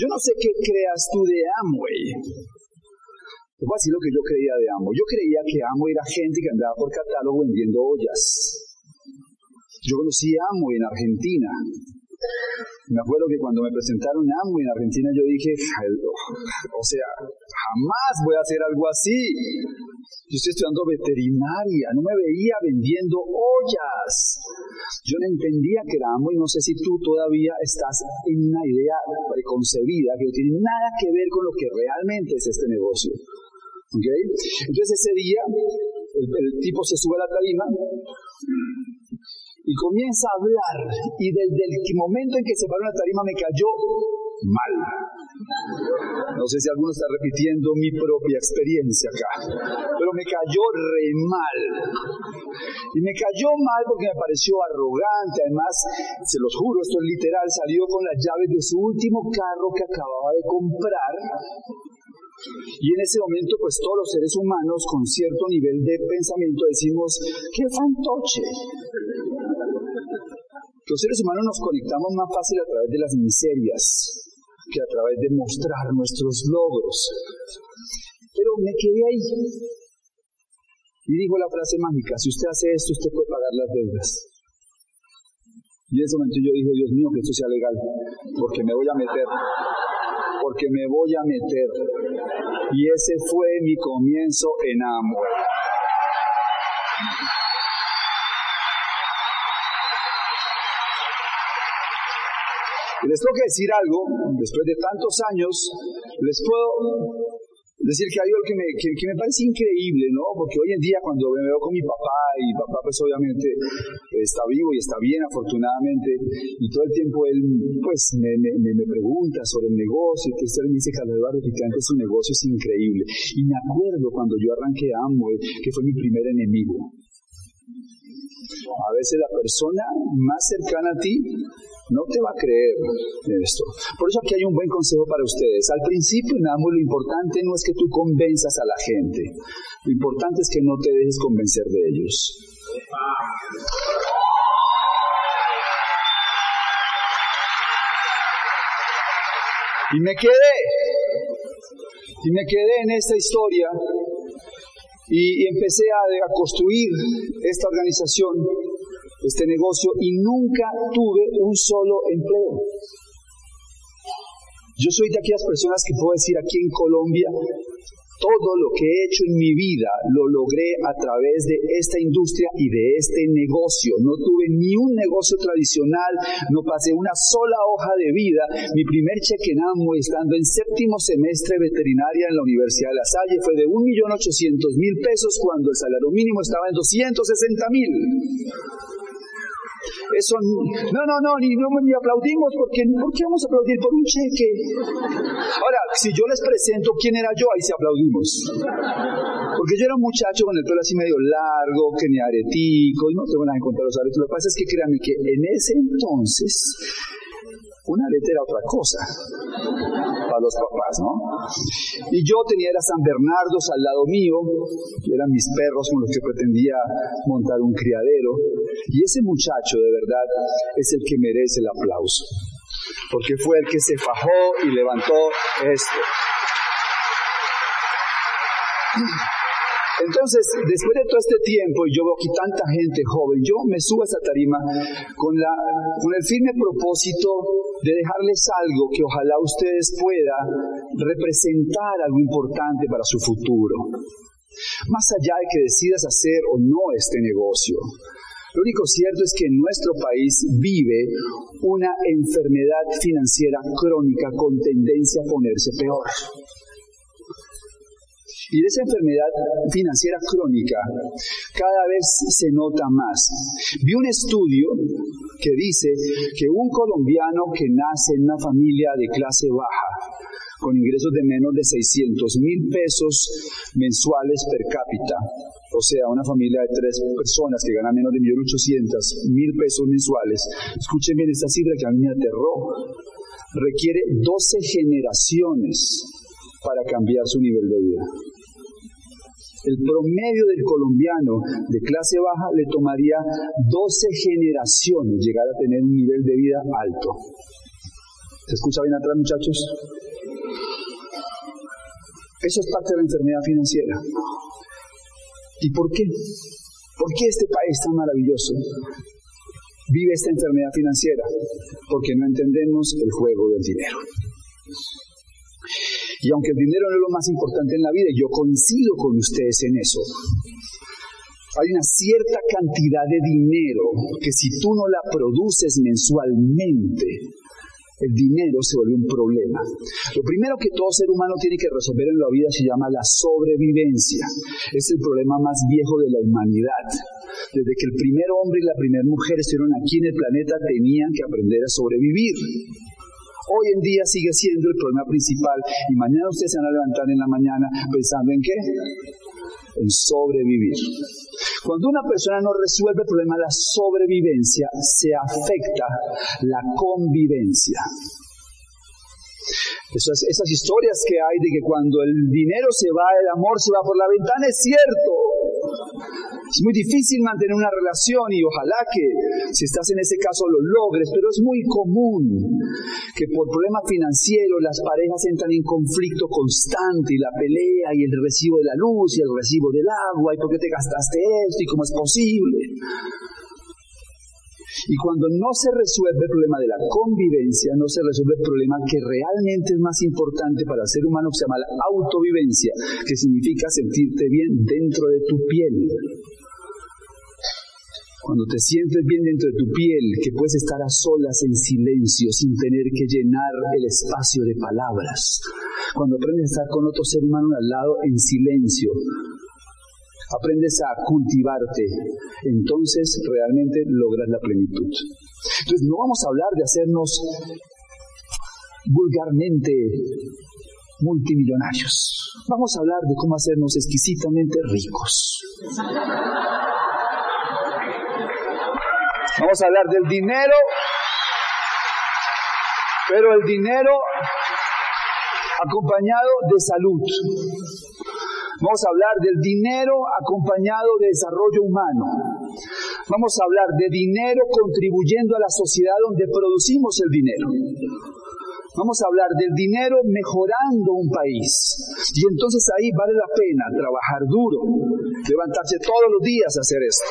Yo no sé qué creas tú de Amway. Te voy a decir lo que yo creía de Amway. Yo creía que Amway era gente que andaba por catálogo vendiendo ollas. Yo conocí Amway en Argentina. Me acuerdo que cuando me presentaron Amway en Argentina yo dije, o sea, jamás voy a hacer algo así. Yo estoy estudiando veterinaria, no me veía vendiendo ollas. Yo no entendía que era Amway, no sé si tú todavía estás en una idea preconcebida que no tiene nada que ver con lo que realmente es este negocio. ¿Okay? Entonces ese día el, el tipo se sube a la tarima y comienza a hablar y desde el momento en que se paró la tarima me cayó mal. No sé si alguno está repitiendo mi propia experiencia acá, pero me cayó re mal. Y me cayó mal porque me pareció arrogante. Además, se los juro, esto es literal, salió con las llaves de su último carro que acababa de comprar. Y en ese momento, pues todos los seres humanos con cierto nivel de pensamiento decimos, ¡qué fantoche! Los seres humanos nos conectamos más fácil a través de las miserias que a través de mostrar nuestros logros. Pero me quedé ahí. Y dijo la frase mágica, si usted hace esto, usted puede pagar las deudas. Y en ese momento yo dije, Dios mío, que esto sea legal, porque me voy a meter, porque me voy a meter. Y ese fue mi comienzo en amor. Y les tengo que decir algo, después de tantos años, les puedo decir que hay algo que me, que, me parece increíble, ¿no? Porque hoy en día cuando me veo con mi papá, y papá pues obviamente está vivo y está bien afortunadamente, y todo el tiempo él pues me, me, me pregunta sobre el negocio, y usted me dice, Carlos Eduardo, que su negocio es increíble. Y me acuerdo cuando yo arranqué Amway, que fue mi primer enemigo. A veces la persona más cercana a ti no te va a creer esto. Por eso aquí hay un buen consejo para ustedes. Al principio, más lo importante no es que tú convenzas a la gente. Lo importante es que no te dejes convencer de ellos. Y me quedé, y me quedé en esta historia y, empecé a, a construir esta organización este negocio y nunca tuve un solo empleo. Yo soy de aquellas personas que puedo decir aquí en Colombia, todo lo que he hecho en mi vida lo logré a través de esta industria y de este negocio. No tuve ni un negocio tradicional, no pasé una sola hoja de vida. Mi primer cheque en AMO, estando en séptimo semestre veterinaria en la Universidad de La Salle, fue de 1.800.000 pesos cuando el salario mínimo estaba en 260.000. Eso, no, no, no, ni, no, ni aplaudimos porque, ¿por qué vamos a aplaudir por un cheque? Ahora, si yo les presento quién era yo, ahí sí aplaudimos. Porque yo era un muchacho con el pelo así medio largo, que ni aretico, y no tengo nada en contra de los aretos. Lo que pasa es que créanme que en ese entonces una letra era otra cosa para los papás, ¿no? Y yo tenía a San Bernardo al lado mío, eran mis perros con los que pretendía montar un criadero, y ese muchacho de verdad es el que merece el aplauso, porque fue el que se fajó y levantó esto. Entonces, después de todo este tiempo, y yo veo aquí tanta gente joven, yo me subo a esa tarima con, la, con el firme propósito de dejarles algo que ojalá ustedes puedan representar algo importante para su futuro. Más allá de que decidas hacer o no este negocio, lo único cierto es que nuestro país vive una enfermedad financiera crónica con tendencia a ponerse peor. Y esa enfermedad financiera crónica cada vez se nota más. Vi un estudio que dice que un colombiano que nace en una familia de clase baja, con ingresos de menos de 600 mil pesos mensuales per cápita, o sea, una familia de tres personas que gana menos de 1.800 mil pesos mensuales, escuchen bien esta cifra que a mí me aterró, requiere 12 generaciones para cambiar su nivel de vida. El promedio del colombiano de clase baja le tomaría 12 generaciones llegar a tener un nivel de vida alto. ¿Se escucha bien atrás, muchachos? Eso es parte de la enfermedad financiera. ¿Y por qué? ¿Por qué este país tan maravilloso vive esta enfermedad financiera? Porque no entendemos el juego del dinero. Y aunque el dinero no es lo más importante en la vida, yo coincido con ustedes en eso, hay una cierta cantidad de dinero que si tú no la produces mensualmente, el dinero se vuelve un problema. Lo primero que todo ser humano tiene que resolver en la vida se llama la sobrevivencia. Es el problema más viejo de la humanidad. Desde que el primer hombre y la primera mujer estuvieron aquí en el planeta tenían que aprender a sobrevivir. Hoy en día sigue siendo el problema principal y mañana ustedes se van a levantar en la mañana pensando en qué? En sobrevivir. Cuando una persona no resuelve el problema de la sobrevivencia, se afecta la convivencia. Esas, esas historias que hay de que cuando el dinero se va, el amor se va por la ventana, es cierto. Es muy difícil mantener una relación y ojalá que si estás en ese caso lo logres, pero es muy común que por problemas financieros las parejas entran en conflicto constante y la pelea y el recibo de la luz y el recibo del agua y por qué te gastaste esto y cómo es posible. Y cuando no se resuelve el problema de la convivencia, no se resuelve el problema que realmente es más importante para el ser humano, que se llama la autovivencia, que significa sentirte bien dentro de tu piel. Cuando te sientes bien dentro de tu piel, que puedes estar a solas en silencio, sin tener que llenar el espacio de palabras. Cuando aprendes a estar con otro ser humano al lado en silencio, aprendes a cultivarte, entonces realmente logras la plenitud. Entonces no vamos a hablar de hacernos vulgarmente multimillonarios. Vamos a hablar de cómo hacernos exquisitamente ricos. Vamos a hablar del dinero, pero el dinero acompañado de salud. Vamos a hablar del dinero acompañado de desarrollo humano. Vamos a hablar de dinero contribuyendo a la sociedad donde producimos el dinero. Vamos a hablar del dinero mejorando un país. Y entonces ahí vale la pena trabajar duro, levantarse todos los días a hacer esto.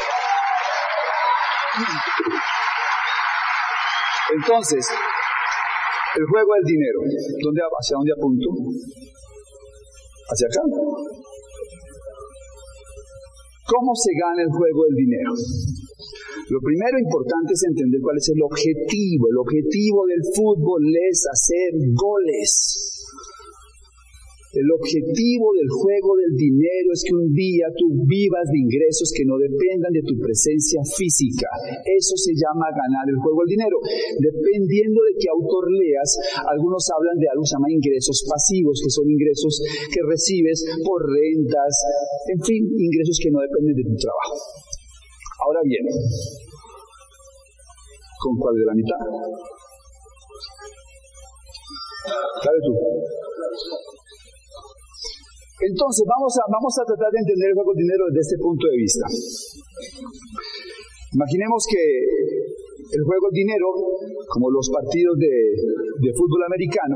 Entonces, el juego del dinero. ¿Dónde, ¿Hacia dónde apunto? ¿Hacia acá? ¿Cómo se gana el juego del dinero? Lo primero importante es entender cuál es el objetivo. El objetivo del fútbol es hacer goles. El objetivo del juego del dinero es que un día tú vivas de ingresos que no dependan de tu presencia física. Eso se llama ganar el juego del dinero. Dependiendo de qué autor leas, algunos hablan de algo que se llama ingresos pasivos, que son ingresos que recibes por rentas, en fin, ingresos que no dependen de tu trabajo. Ahora bien, ¿con cuál de la mitad? ¿Sabes tú? Entonces, vamos a, vamos a tratar de entender el juego del dinero desde este punto de vista. Imaginemos que el juego del dinero, como los partidos de, de fútbol americano,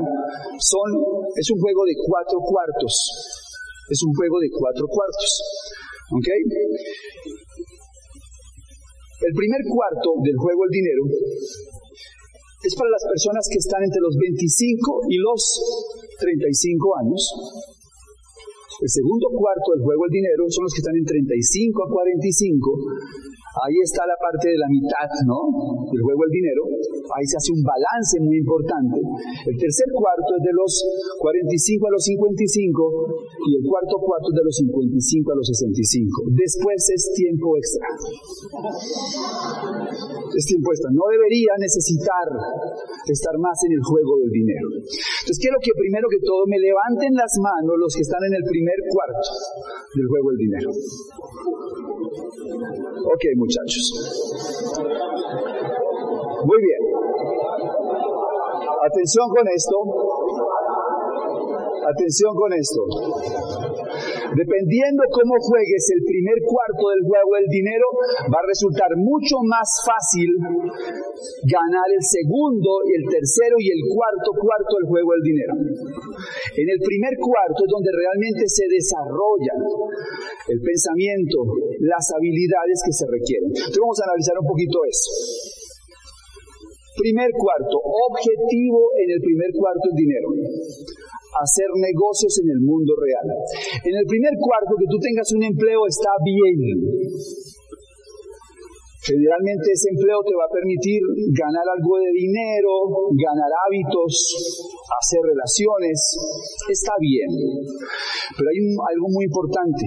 son, es un juego de cuatro cuartos. Es un juego de cuatro cuartos. ¿Ok? El primer cuarto del juego del dinero es para las personas que están entre los 25 y los 35 años. El segundo cuarto del juego del dinero son los que están en 35 a 45 Ahí está la parte de la mitad, ¿no? El juego del dinero. Ahí se hace un balance muy importante. El tercer cuarto es de los 45 a los 55 y el cuarto cuarto es de los 55 a los 65. Después es tiempo extra. Es tiempo extra. No debería necesitar estar más en el juego del dinero. Entonces quiero que primero que todo me levanten las manos los que están en el primer cuarto del juego del dinero. Ok, muchachos. Muy bien. Atención con esto. Atención con esto. Dependiendo cómo juegues el primer cuarto del juego del dinero, va a resultar mucho más fácil ganar el segundo y el tercero y el cuarto cuarto del juego del dinero. En el primer cuarto es donde realmente se desarrolla el pensamiento, las habilidades que se requieren. Entonces vamos a analizar un poquito eso. Primer cuarto, objetivo en el primer cuarto el dinero. Hacer negocios en el mundo real. En el primer cuarto que tú tengas un empleo está bien. Generalmente ese empleo te va a permitir ganar algo de dinero, ganar hábitos, hacer relaciones. Está bien. Pero hay algo muy importante.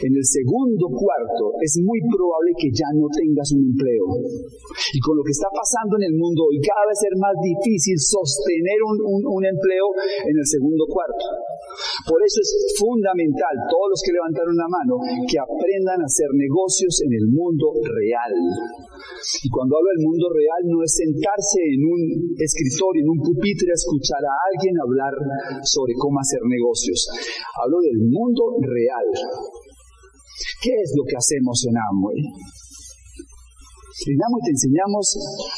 En el segundo cuarto es muy probable que ya no tengas un empleo. Y con lo que está pasando en el mundo hoy, cada vez es más difícil sostener un, un empleo en el segundo cuarto. Por eso es fundamental, todos los que levantaron la mano, que aprendan a hacer negocios en el mundo real. Y cuando hablo del mundo real, no es sentarse en un escritorio, en un pupitre, a escuchar a alguien hablar sobre cómo hacer negocios. Hablo del mundo real. ¿Qué es lo que hacemos en Amway? En Amway te enseñamos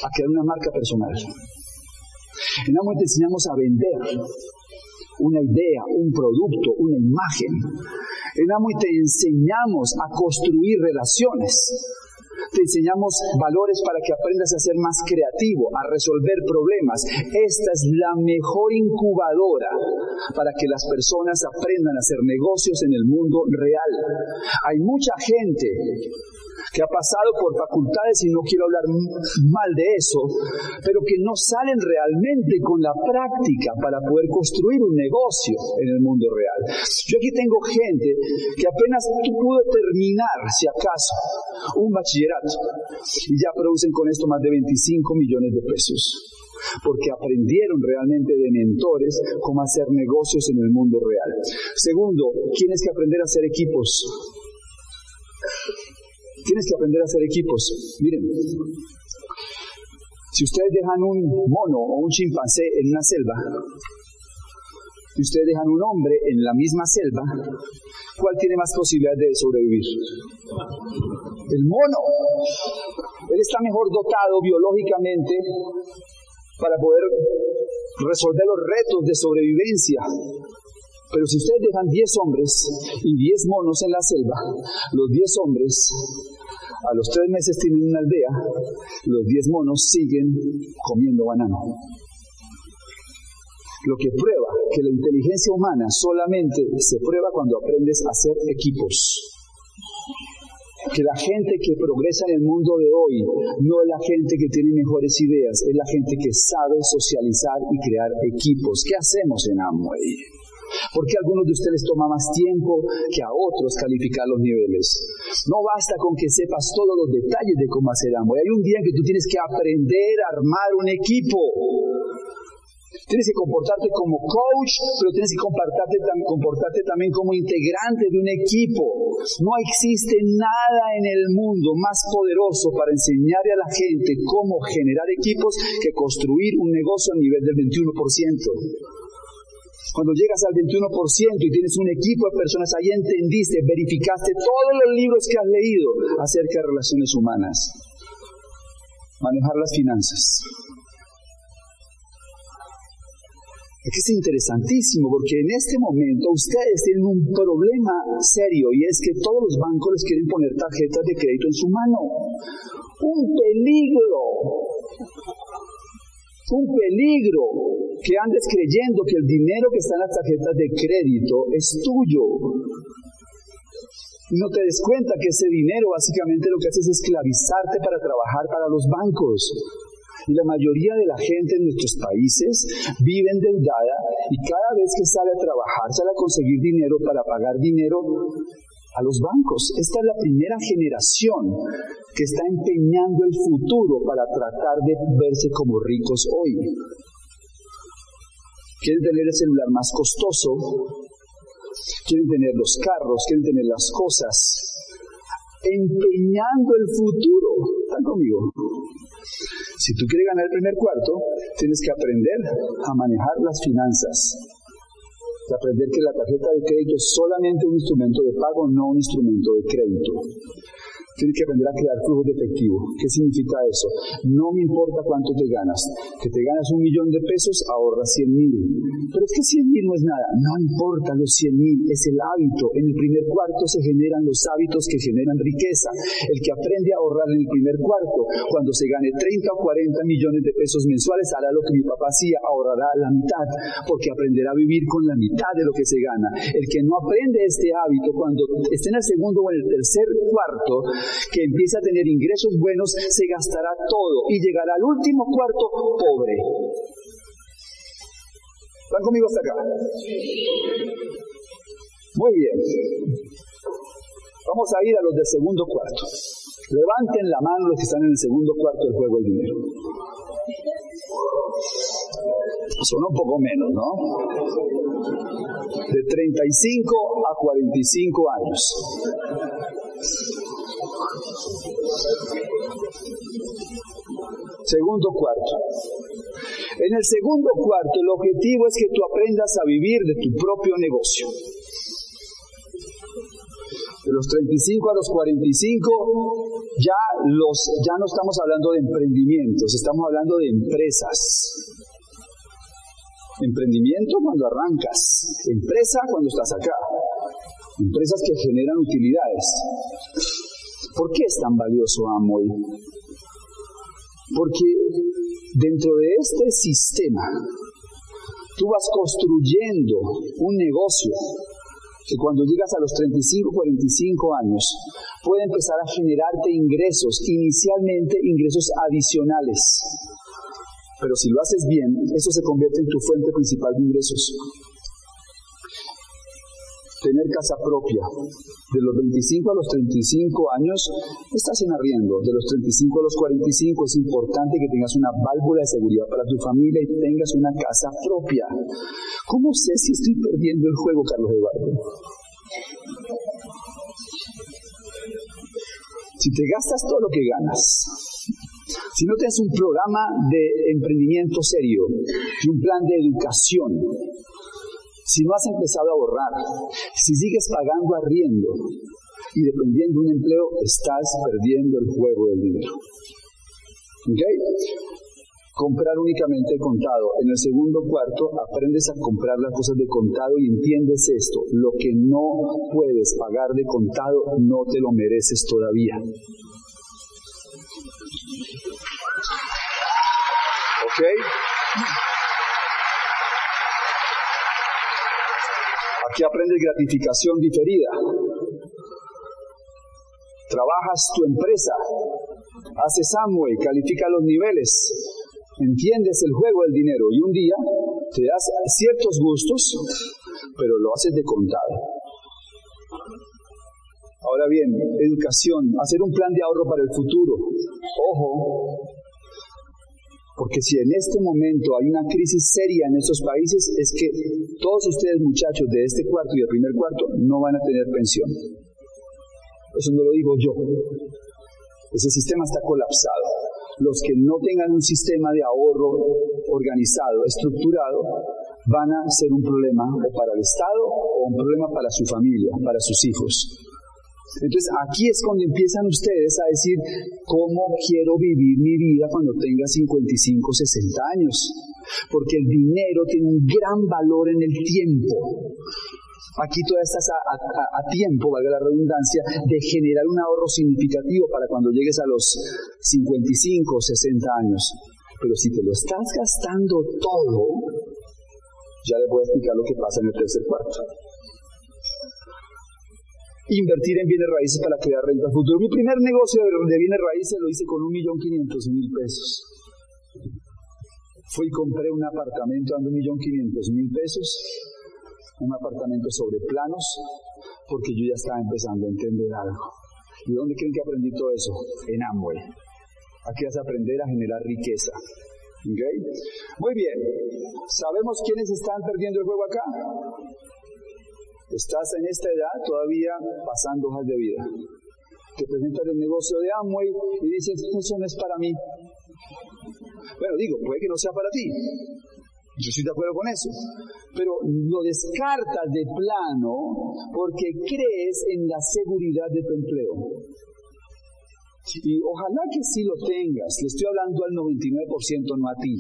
a crear una marca personal. En Amway te enseñamos a vender una idea, un producto, una imagen. En Amway te enseñamos a construir relaciones. Te enseñamos valores para que aprendas a ser más creativo, a resolver problemas. Esta es la mejor incubadora para que las personas aprendan a hacer negocios en el mundo real. Hay mucha gente que ha pasado por facultades, y no quiero hablar mal de eso, pero que no salen realmente con la práctica para poder construir un negocio en el mundo real. Yo aquí tengo gente que apenas pudo terminar, si acaso, un bachillerato y ya producen con esto más de 25 millones de pesos porque aprendieron realmente de mentores cómo hacer negocios en el mundo real. Segundo, tienes que aprender a hacer equipos. Tienes que aprender a hacer equipos. Miren, si ustedes dejan un mono o un chimpancé en una selva, y ustedes dejan un hombre en la misma selva, ¿cuál tiene más posibilidades de sobrevivir? El mono. Él está mejor dotado biológicamente para poder resolver los retos de sobrevivencia. Pero si ustedes dejan 10 hombres y 10 monos en la selva, los 10 hombres a los 3 meses tienen una aldea, los 10 monos siguen comiendo banano. Lo que prueba que la inteligencia humana solamente se prueba cuando aprendes a hacer equipos que la gente que progresa en el mundo de hoy no es la gente que tiene mejores ideas, es la gente que sabe socializar y crear equipos. ¿Qué hacemos en Amway? ¿Por qué algunos de ustedes toma más tiempo que a otros calificar los niveles? No basta con que sepas todos los detalles de cómo hacer Amway. Hay un día en que tú tienes que aprender a armar un equipo. Tienes que comportarte como coach, pero tienes que comportarte, comportarte también como integrante de un equipo. No existe nada en el mundo más poderoso para enseñarle a la gente cómo generar equipos que construir un negocio a nivel del 21%. Cuando llegas al 21% y tienes un equipo de personas, ahí entendiste, verificaste todos los libros que has leído acerca de relaciones humanas. Manejar las finanzas. que es interesantísimo porque en este momento ustedes tienen un problema serio y es que todos los bancos les quieren poner tarjetas de crédito en su mano. Un peligro. Un peligro que andes creyendo que el dinero que está en las tarjetas de crédito es tuyo. No te des cuenta que ese dinero básicamente lo que hace es esclavizarte para trabajar para los bancos. Y la mayoría de la gente en nuestros países vive endeudada y cada vez que sale a trabajar, sale a conseguir dinero para pagar dinero a los bancos. Esta es la primera generación que está empeñando el futuro para tratar de verse como ricos hoy quieren tener el celular más costoso, quieren tener los carros, quieren tener las cosas, empeñando el futuro. ¿Están conmigo? Si tú quieres ganar el primer cuarto, tienes que aprender a manejar las finanzas. De aprender que la tarjeta de crédito es solamente un instrumento de pago, no un instrumento de crédito. Tienes que aprender a crear flujos de efectivo. ¿Qué significa eso? No me importa cuánto te ganas. Que te ganas un millón de pesos, ahorra 100 mil. Pero es que 100 mil no es nada. No importa los 100 mil, es el hábito. En el primer cuarto se generan los hábitos que generan riqueza. El que aprende a ahorrar en el primer cuarto, cuando se gane 30 o 40 millones de pesos mensuales, hará lo que mi papá hacía, ahorrará la mitad, porque aprenderá a vivir con la mitad de lo que se gana. El que no aprende este hábito, cuando esté en el segundo o en el tercer cuarto, que empieza a tener ingresos buenos, se gastará todo y llegará al último cuarto pobre. ¿Están conmigo hasta acá? Muy bien. Vamos a ir a los del segundo cuarto. Levanten la mano los que están en el segundo cuarto del juego del dinero. Son un poco menos, ¿no? De 35 a 45 años. Segundo cuarto. En el segundo cuarto el objetivo es que tú aprendas a vivir de tu propio negocio. De los 35 a los 45 ya, los, ya no estamos hablando de emprendimientos, estamos hablando de empresas. Emprendimiento cuando arrancas, empresa cuando estás acá. Empresas que generan utilidades. ¿Por qué es tan valioso Amway? Porque dentro de este sistema tú vas construyendo un negocio que cuando llegas a los 35, 45 años puede empezar a generarte ingresos, inicialmente ingresos adicionales. Pero si lo haces bien, eso se convierte en tu fuente principal de ingresos tener casa propia. De los 25 a los 35 años estás en arriendo. De los 35 a los 45 es importante que tengas una válvula de seguridad para tu familia y tengas una casa propia. ¿Cómo sé si estoy perdiendo el juego, Carlos Eduardo? Si te gastas todo lo que ganas, si no tienes un programa de emprendimiento serio y un plan de educación, si no has empezado a ahorrar, si sigues pagando arriendo y dependiendo de un empleo, estás perdiendo el juego del dinero. ¿Ok? Comprar únicamente contado. En el segundo cuarto aprendes a comprar las cosas de contado y entiendes esto. Lo que no puedes pagar de contado no te lo mereces todavía. ¿Ok? Aquí aprendes gratificación diferida. Trabajas tu empresa, haces Amway, califica los niveles, entiendes el juego del dinero y un día te das ciertos gustos, pero lo haces de contado. Ahora bien, educación, hacer un plan de ahorro para el futuro. Ojo, porque si en este momento hay una crisis seria en estos países, es que todos ustedes muchachos de este cuarto y del primer cuarto no van a tener pensión. Eso no lo digo yo. Ese sistema está colapsado. Los que no tengan un sistema de ahorro organizado, estructurado, van a ser un problema para el Estado o un problema para su familia, para sus hijos. Entonces aquí es cuando empiezan ustedes a decir, ¿cómo quiero vivir mi vida cuando tenga 55, 60 años? Porque el dinero tiene un gran valor en el tiempo. Aquí tú estás a, a, tiempo, valga la redundancia, de generar un ahorro significativo para cuando llegues a los 55 o 60 años. Pero si te lo estás gastando todo, ya les voy a explicar lo que pasa en el tercer cuarto invertir en bienes raíces para crear renta futuro. Mi primer negocio de bienes raíces lo hice con un millón quinientos mil pesos. Fui y compré un apartamento dando un millón quinientos mil pesos, un apartamento sobre planos, porque yo ya estaba empezando a entender algo. ¿Y dónde creen que aprendí todo eso? En Amway. Aquí vas a aprender a generar riqueza. ¿Okay? Muy bien. ¿Sabemos quiénes están perdiendo el juego acá? Estás en esta edad todavía pasando hojas de vida. Te presentas el negocio de Amway y dices, eso no es para mí. Bueno, digo, puede que no sea para ti, Yo estoy de acuerdo con eso. Pero lo descartas de plano porque crees en la seguridad de tu empleo. Y ojalá que sí lo tengas. Le estoy hablando al 99%, no a ti.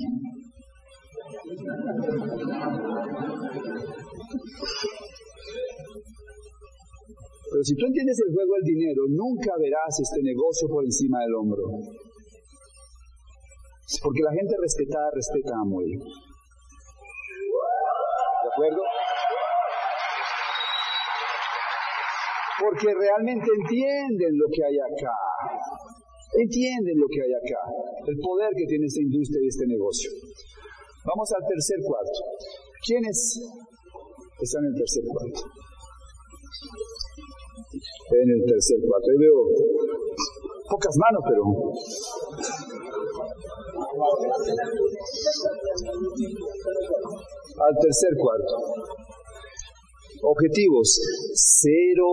Pero si tú entiendes el juego del dinero, nunca verás este negocio por encima del hombro. Porque la gente respetada respeta a Moy. ¿De acuerdo? Porque realmente entienden lo que hay acá. Entienden lo que hay acá. El poder que tiene esta industria y este negocio. Vamos al tercer cuarto. ¿Quiénes están en el tercer cuarto? En el tercer cuarto. Ahí veo pocas manos, pero al tercer cuarto. Objetivos. Cero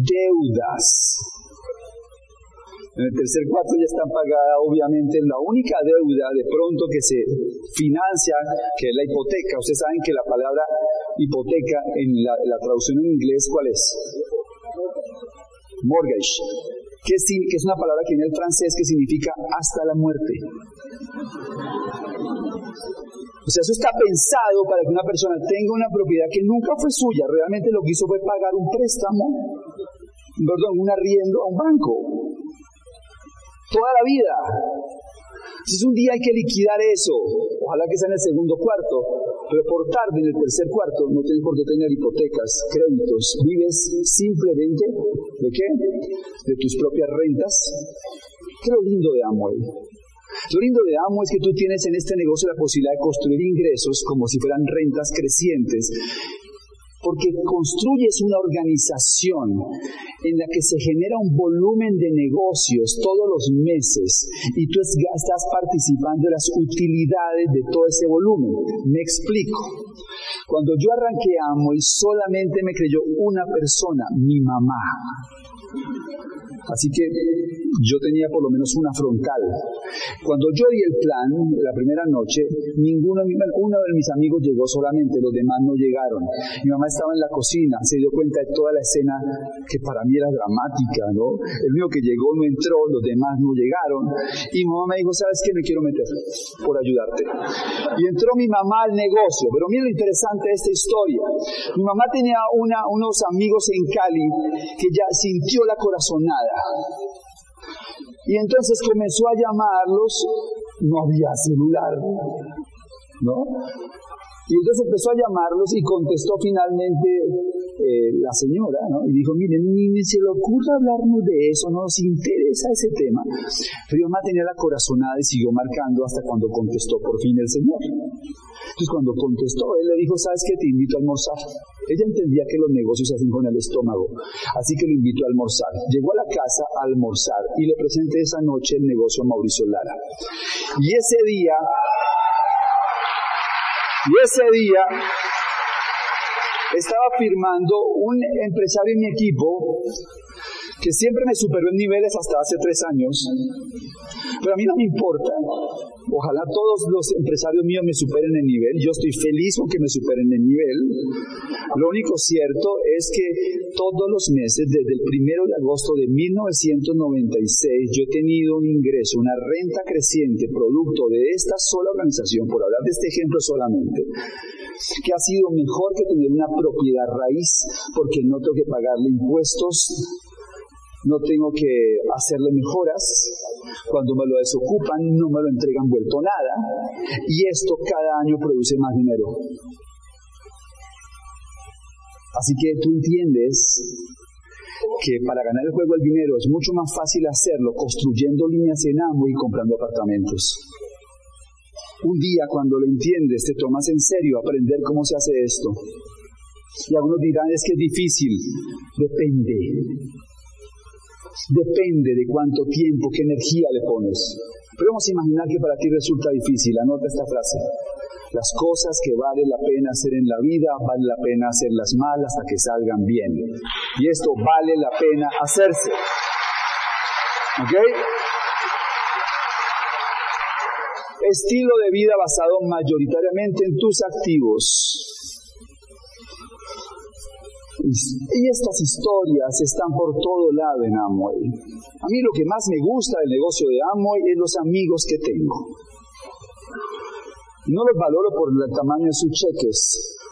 deudas. En el tercer cuarto ya están pagadas, obviamente, la única deuda de pronto que se financia, que es la hipoteca. Ustedes saben que la palabra hipoteca en la, la traducción en inglés, ¿cuál es? Mortgage que, es una palabra que en el francés que significa hasta la muerte. O sea, eso está pensado para que una persona tenga una propiedad que nunca fue suya, realmente lo que hizo fue pagar un préstamo, perdón, un arriendo a un banco. Toda la vida. Entonces un día hay que liquidar eso, ojalá que sea en el segundo cuarto, pero por tarde en el tercer cuarto no tienes por qué tener hipotecas, créditos, vives simplemente de qué? De tus propias rentas. ¿Qué es lo lindo de Amway? Lo lindo de Amo es que tú tienes en este negocio la posibilidad de construir ingresos como si fueran rentas crecientes porque construyes una organización en la que se genera un volumen de negocios todos los meses y tú estás participando de las utilidades de todo ese volumen. Me explico. Cuando yo arranqué Amo y solamente me creyó una persona, mi mamá. Así que yo tenía por lo menos una frontal. Cuando yo di el plan, la primera noche, ninguno, uno de mis amigos llegó solamente, los demás no llegaron. Mi mamá estaba en la cocina, se dio cuenta de toda la escena que para mí era dramática, ¿no? El mío que llegó no entró, los demás no llegaron. Y mi mamá me dijo, ¿sabes qué? Me quiero meter por ayudarte. Y entró mi mamá al negocio. Pero mira lo interesante de esta historia. Mi mamá tenía unos amigos en Cali que ya sintió la corazonada. Y entonces comenzó a llamarlos, no había celular, ¿no? Y entonces empezó a llamarlos y contestó finalmente eh, la señora, ¿no? Y dijo, miren, ni, se le ocurra hablarnos de eso, no nos interesa ese tema. Pero yo tenía la corazonada y siguió marcando hasta cuando contestó por fin el señor. Entonces cuando contestó, él le dijo, ¿sabes qué? Te invito a almorzar. Ella entendía que los negocios se hacen con el estómago, así que lo invitó a almorzar. Llegó a la casa a almorzar y le presenté esa noche el negocio a Mauricio Lara. Y ese día, y ese día estaba firmando un empresario en mi equipo que siempre me superó en niveles hasta hace tres años, pero a mí no me importa. Ojalá todos los empresarios míos me superen en nivel. Yo estoy feliz con que me superen en nivel. Lo único cierto es que todos los meses, desde el primero de agosto de 1996, yo he tenido un ingreso, una renta creciente, producto de esta sola organización, por hablar de este ejemplo solamente, que ha sido mejor que tener una propiedad raíz, porque no tengo que pagarle impuestos no tengo que hacerle mejoras, cuando me lo desocupan no me lo entregan vuelto nada y esto cada año produce más dinero. Así que tú entiendes que para ganar el juego del dinero es mucho más fácil hacerlo construyendo líneas en amo y comprando apartamentos. Un día cuando lo entiendes te tomas en serio aprender cómo se hace esto. Y algunos dirán es que es difícil. Depende. Depende de cuánto tiempo, qué energía le pones. Pero vamos a imaginar que para ti resulta difícil. Anota esta frase. Las cosas que vale la pena hacer en la vida, vale la pena hacerlas mal hasta que salgan bien. Y esto vale la pena hacerse. ¿Ok? estilo de vida basado mayoritariamente en tus activos. Y estas historias están por todo lado en Amway. A mí lo que más me gusta del negocio de Amway es los amigos que tengo. No los valoro por el tamaño de sus cheques,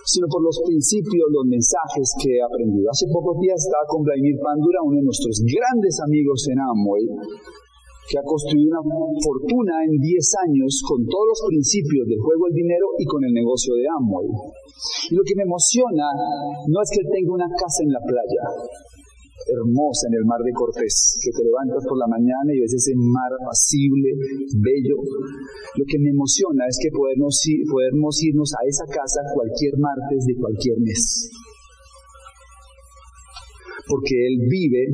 sino por los principios, los mensajes que he aprendido. Hace pocos días estaba con Vladimir Pandura, uno de nuestros grandes amigos en Amway, que ha construido una fortuna en 10 años con todos los principios del juego del dinero y con el negocio de Amway. Y lo que me emociona no es que tenga una casa en la playa, hermosa en el mar de Cortés, que te levantas por la mañana y ves ese mar apacible, bello. Lo que me emociona es que podemos, podemos irnos a esa casa cualquier martes de cualquier mes. Porque él vive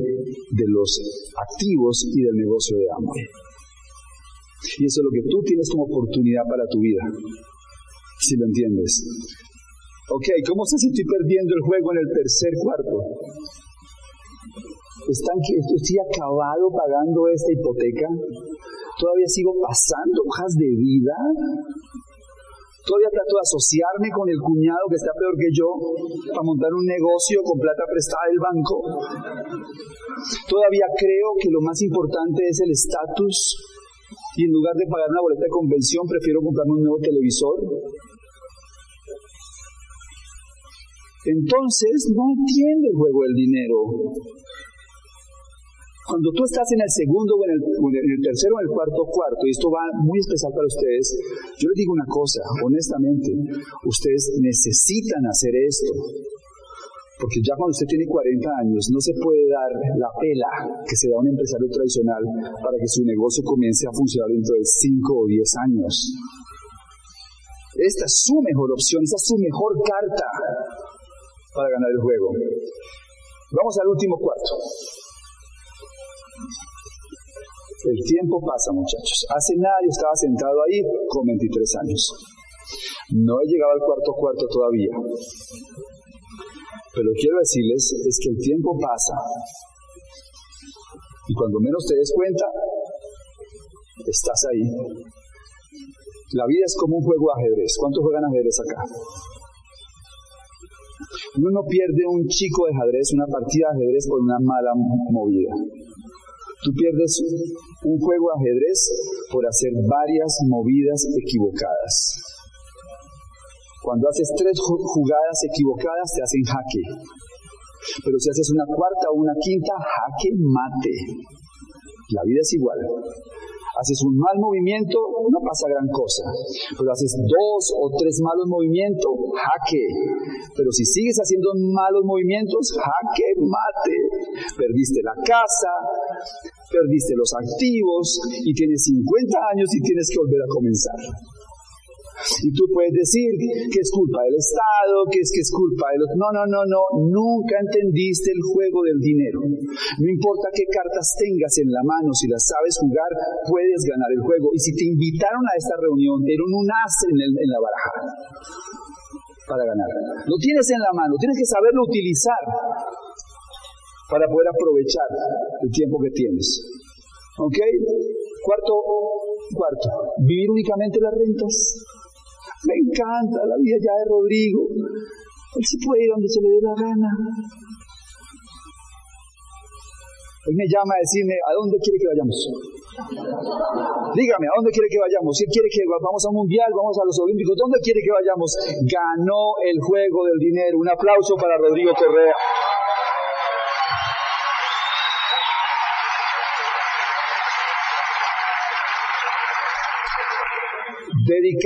de los activos y del negocio de hambre. Y eso es lo que tú tienes como oportunidad para tu vida, si lo entiendes. Ok, ¿cómo sé si estoy perdiendo el juego en el tercer cuarto? ¿Están estoy acabado pagando esta hipoteca? ¿Todavía sigo pasando hojas de vida? ¿Todavía trato de asociarme con el cuñado que está peor que yo para montar un negocio con plata prestada del banco? ¿Todavía creo que lo más importante es el estatus y en lugar de pagar una boleta de convención prefiero comprarme un nuevo televisor? Entonces no entiende el juego del dinero. Cuando tú estás en el segundo o en el, tercero o en el cuarto cuarto, y esto va muy especial para ustedes, yo les digo una cosa, honestamente, ustedes necesitan hacer esto. Porque ya cuando usted tiene 40 años, no se puede dar la pela que se da a un empresario tradicional para que su negocio comience a funcionar dentro de 5 o 10 años. Esta es su mejor opción, esta es su mejor carta para ganar el juego. Vamos al último cuarto. El tiempo pasa, muchachos. Hace nada yo estaba sentado ahí con 23 años. No he llegado al cuarto cuarto todavía. Pero quiero decirles es que el tiempo pasa. Y cuando menos te des cuenta, estás ahí. La vida es como un juego de ajedrez. ¿Cuántos juegan ajedrez acá? Uno pierde un chico de ajedrez, una partida de ajedrez por una mala movida. Tú pierdes un juego de ajedrez por hacer varias movidas equivocadas. Cuando haces tres jugadas equivocadas te hacen jaque. Pero si haces una cuarta o una quinta, jaque mate. La vida es igual. Haces un mal movimiento, no pasa gran cosa. Pero haces dos o tres malos movimientos, jaque. Pero si sigues haciendo malos movimientos, jaque mate. Perdiste la casa, perdiste los activos y tienes 50 años y tienes que volver a comenzar. Y tú puedes decir que es culpa del Estado, que es que es culpa de los... No, no, no, no, nunca entendiste el juego del dinero. No importa qué cartas tengas en la mano, si las sabes jugar, puedes ganar el juego. Y si te invitaron a esta reunión, dieron un as en, en la baraja para ganar. Lo tienes en la mano, tienes que saberlo utilizar para poder aprovechar el tiempo que tienes. ¿Ok? Cuarto, cuarto, vivir únicamente las rentas. Me encanta la vida ya de Rodrigo. Él se puede ir donde se le dé la gana. Él me llama a decirme, ¿a dónde quiere que vayamos? Dígame, ¿a dónde quiere que vayamos? Si quiere que vamos a un mundial, vamos a los olímpicos, ¿dónde quiere que vayamos? Ganó el juego del dinero. Un aplauso para Rodrigo Correa.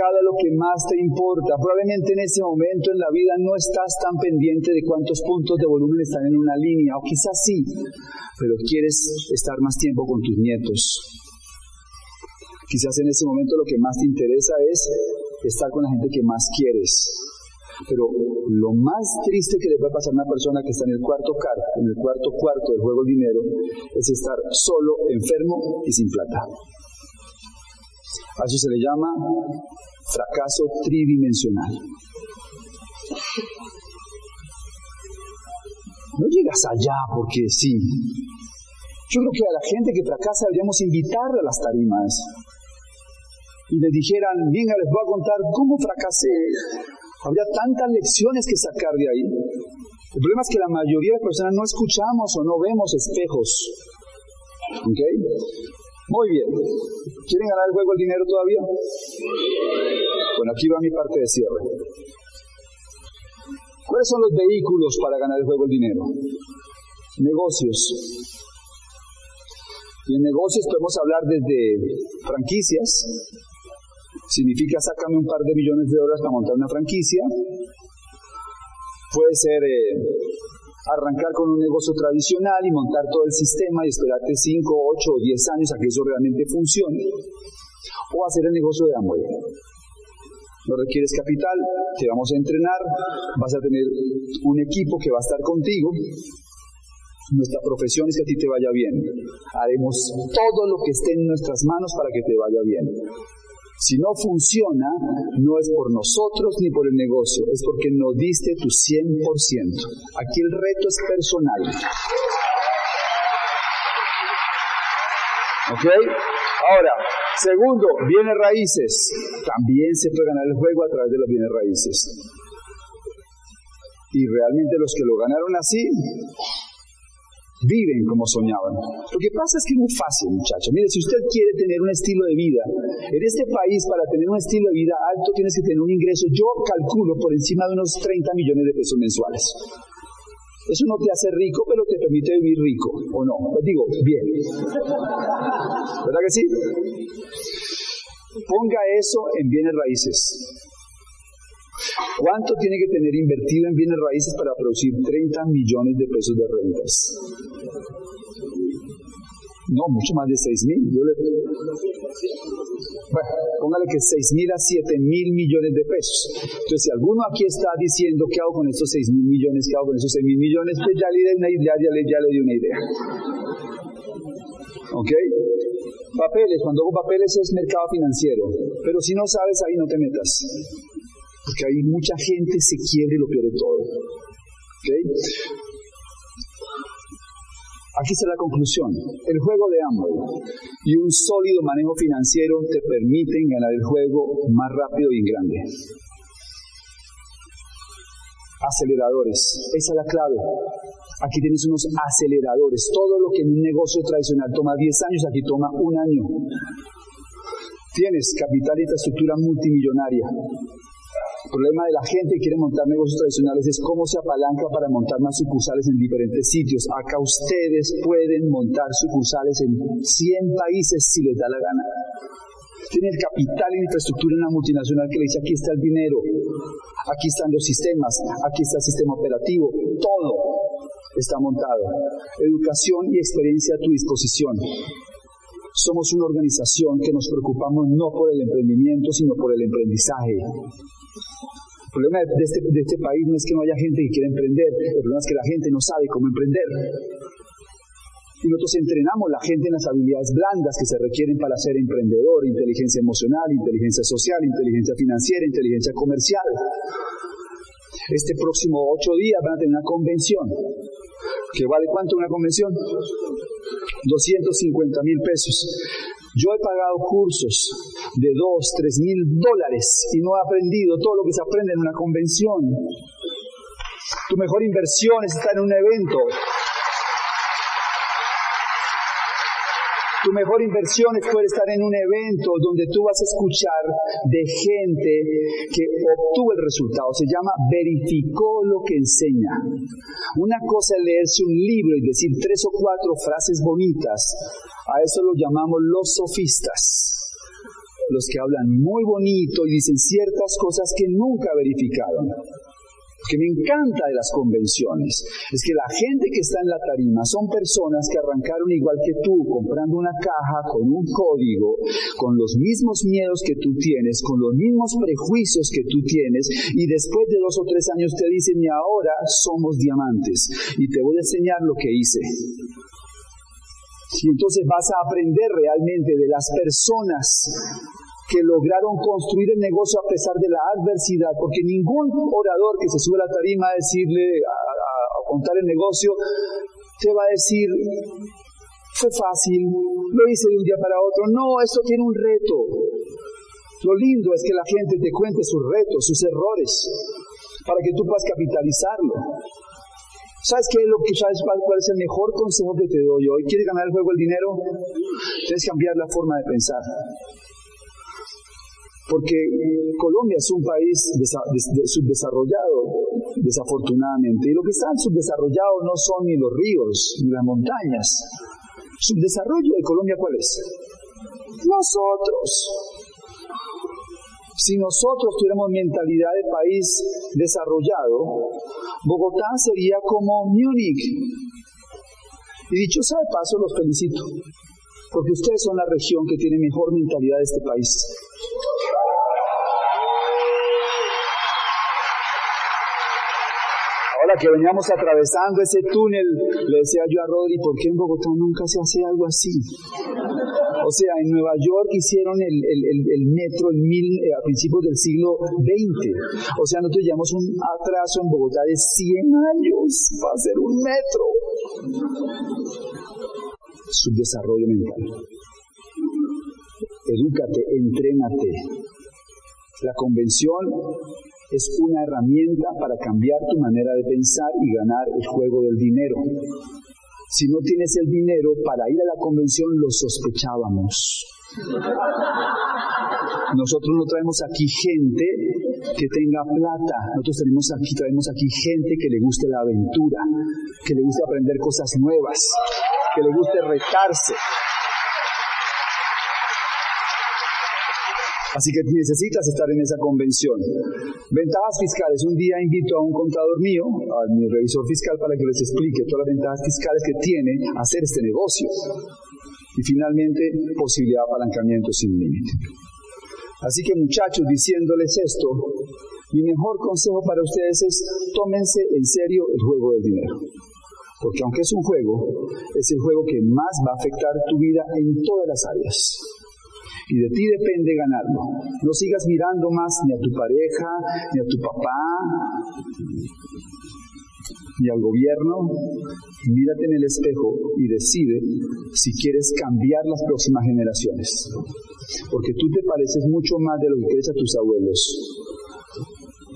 Dedicada a lo que más te importa. Probablemente en ese momento en la vida no estás tan pendiente de cuántos puntos de volumen están en una línea, o quizás sí, pero quieres estar más tiempo con tus nietos. Quizás en ese momento lo que más te interesa es estar con la gente que más quieres. Pero lo más triste que le puede pasar a una persona que está en el cuarto cuarto, en el cuarto cuarto del juego del dinero, es estar solo, enfermo y sin plata. A eso se le llama fracaso tridimensional. No llegas allá porque sí. Yo creo que a la gente que fracasa deberíamos invitarle a las tarimas. y me dijeran, venga, les voy a contar cómo fracasé, habría tantas lecciones que sacar de ahí. El problema es que la mayoría de personas no escuchamos o no vemos espejos. ¿Ok? Muy bien. ¿Quieren ganar el juego el dinero todavía? Bueno, aquí va mi parte de cierre. ¿Cuáles son los vehículos para ganar el juego el dinero? Negocios. Y en negocios podemos hablar desde franquicias, significa sácame un par de millones de dólares para montar una franquicia. Puede ser eh, arrancar con un negocio tradicional y montar todo el sistema y esperarte 5, 8 o 10 años a que eso realmente funcione. O hacer el negocio de Amway. No requieres capital, te vamos a entrenar, vas a tener un equipo que va a estar contigo. Nuestra profesión es que a ti te vaya bien. Haremos todo lo que esté en nuestras manos para que te vaya bien. Si no funciona, no es por nosotros ni por el negocio, es porque no diste tu 100%. Aquí el reto es personal. ¿Ok? Ahora, segundo, bienes raíces. También se puede ganar el juego a través de los bienes raíces. Y realmente los que lo ganaron así, viven como soñaban. Lo que pasa es que es muy fácil, muchachos. Mire, si usted quiere tener un estilo de vida, en este país para tener un estilo de vida alto tienes que tener un ingreso, yo calculo por encima de unos 30 millones de pesos mensuales. Eso no te hace rico, pero te permite vivir rico, ¿o no? Pues digo, bien. ¿Verdad que sí? Ponga eso en bienes raíces. ¿Cuánto tiene que tener invertido en bienes raíces para producir 30 millones de pesos de rentas? No, mucho más de 6 mil. Bueno, póngale que 6 mil a 7 mil millones de pesos. Entonces, si alguno aquí está diciendo qué hago con estos 6 mil millones, qué hago con esos 6 mil millones, pues ya le, ya, ya le di una idea. ¿Ok? Papeles, cuando hago papeles es mercado financiero, pero si no sabes ahí no te metas. Porque hay mucha gente se quiere lo peor de todo. ¿Okay? Aquí está la conclusión. El juego de Amway y un sólido manejo financiero te permiten ganar el juego más rápido y en grande. Aceleradores. Esa es la clave. Aquí tienes unos aceleradores. Todo lo que en un negocio tradicional toma 10 años, aquí toma un año. Tienes capital y infraestructura multimillonaria. El problema de la gente que quiere montar negocios tradicionales es cómo se apalanca para montar más sucursales en diferentes sitios. Acá ustedes pueden montar sucursales en 100 países si les da la gana. Tiene el capital y infraestructura en una multinacional que le dice aquí está el dinero, aquí están los sistemas, aquí está el sistema operativo, todo está montado. Educación y experiencia a tu disposición. Somos una organización que nos preocupamos no por el emprendimiento, sino por el emprendizaje. El problema este, de este, país no es que no haya gente que quiera emprender, el problema es que la gente no sabe cómo emprender. Y nosotros entrenamos a la gente en las habilidades blandas que se requieren para ser emprendedor, inteligencia emocional, inteligencia social, inteligencia financiera, inteligencia comercial. Este próximo ocho días van a tener una convención. ¿Que vale cuánto una convención? 250 mil pesos. Yo he pagado cursos de 2, 3 mil dólares y no he aprendido todo lo que se aprende en una convención. Tu mejor inversión es estar en un evento. Tu mejor inversión es poder estar en un evento donde tú vas a escuchar de gente que obtuvo el resultado. Se llama verificó lo que enseña. Una cosa es leerse un libro y decir tres o cuatro frases bonitas. A eso lo llamamos los sofistas. Los que hablan muy bonito y dicen ciertas cosas que nunca verificaron que me encanta de las convenciones es que la gente que está en la tarima son personas que arrancaron igual que tú, comprando una caja con un código, con los mismos miedos que tú tienes, con los mismos prejuicios que tú tienes, y después de dos o tres años te dicen, y ahora somos diamantes, y te voy a enseñar lo que hice. Y entonces vas a aprender realmente de las personas que lograron construir el negocio a pesar de la adversidad, porque ningún orador que se sube a la tarima a decirle, a, contar el negocio, te va a decir, fue fácil, lo hice de un día para otro. No, esto tiene un reto. Lo lindo es que la gente te cuente sus retos, sus errores, para que tú puedas capitalizarlo. ¿Sabes qué es lo que sabes cuál, es el mejor consejo que te doy hoy? ¿Quieres ganar el juego del dinero? Tienes que cambiar la forma de pensar. Porque Colombia es un país subdesarrollado, desafortunadamente. Y lo que están subdesarrollados no son ni los ríos, ni las montañas. ¿Subdesarrollo de Colombia cuál es? Nosotros. Si nosotros tuviéramos mentalidad de país desarrollado, Bogotá sería como Múnich. Y dicho sea de paso, los felicito, porque ustedes son la región que tiene mejor mentalidad de este país. Ahora que veníamos atravesando ese túnel, le decía yo a Rodri, ¿por qué en Bogotá nunca se hace algo así? O sea, en Nueva York hicieron el, metro mil, eh, a principios del siglo XX. O sea, nosotros llevamos un atraso en Bogotá de 100 años para hacer un metro. Subdesarrollo mental. Edúcate, entrénate. La convención es una herramienta para cambiar tu manera de pensar y ganar el juego del dinero. Si no tienes el dinero para ir a la convención, lo sospechábamos. Nosotros no traemos aquí gente que tenga plata. Nosotros tenemos aquí, traemos aquí gente que le guste la aventura, que le guste aprender cosas nuevas, que le guste retarse. Así que necesitas estar en esa convención. Ventajas fiscales. Un día invito a un contador mío, a mi revisor fiscal, para que les explique todas las ventajas fiscales que tiene hacer este negocio. Y finalmente, posibilidad de apalancamiento sin límite. Así que muchachos, diciéndoles esto, mi mejor consejo para ustedes es tómense en serio el juego del dinero. Porque aunque es un juego, es el juego que más va a afectar tu vida en todas las áreas y de ti depende ganarlo. No sigas mirando más ni a tu pareja, ni a tu papá, ni al gobierno. Mírate en el espejo y decide si quieres cambiar las próximas generaciones. Porque tú te pareces mucho más de lo que crees a tus abuelos.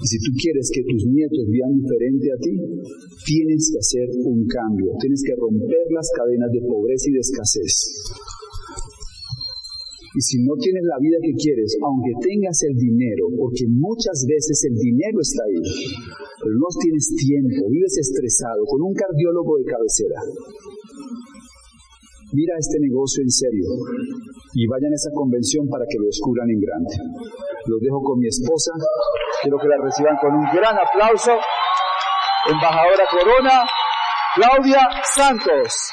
Y si tú quieres que tus nietos vivan diferente a ti, tienes que hacer un cambio, tienes que romper las cadenas de pobreza y de escasez. Y si no tienes la vida que quieres, aunque tengas el dinero, porque muchas veces el dinero está ahí, pero no tienes tiempo, vives estresado, con un cardiólogo de cabecera. Mira este negocio en serio y vayan a esa convención para que lo descubran en grande. Los dejo con mi esposa. Quiero que la reciban con un gran aplauso. Embajadora Corona, Claudia Santos.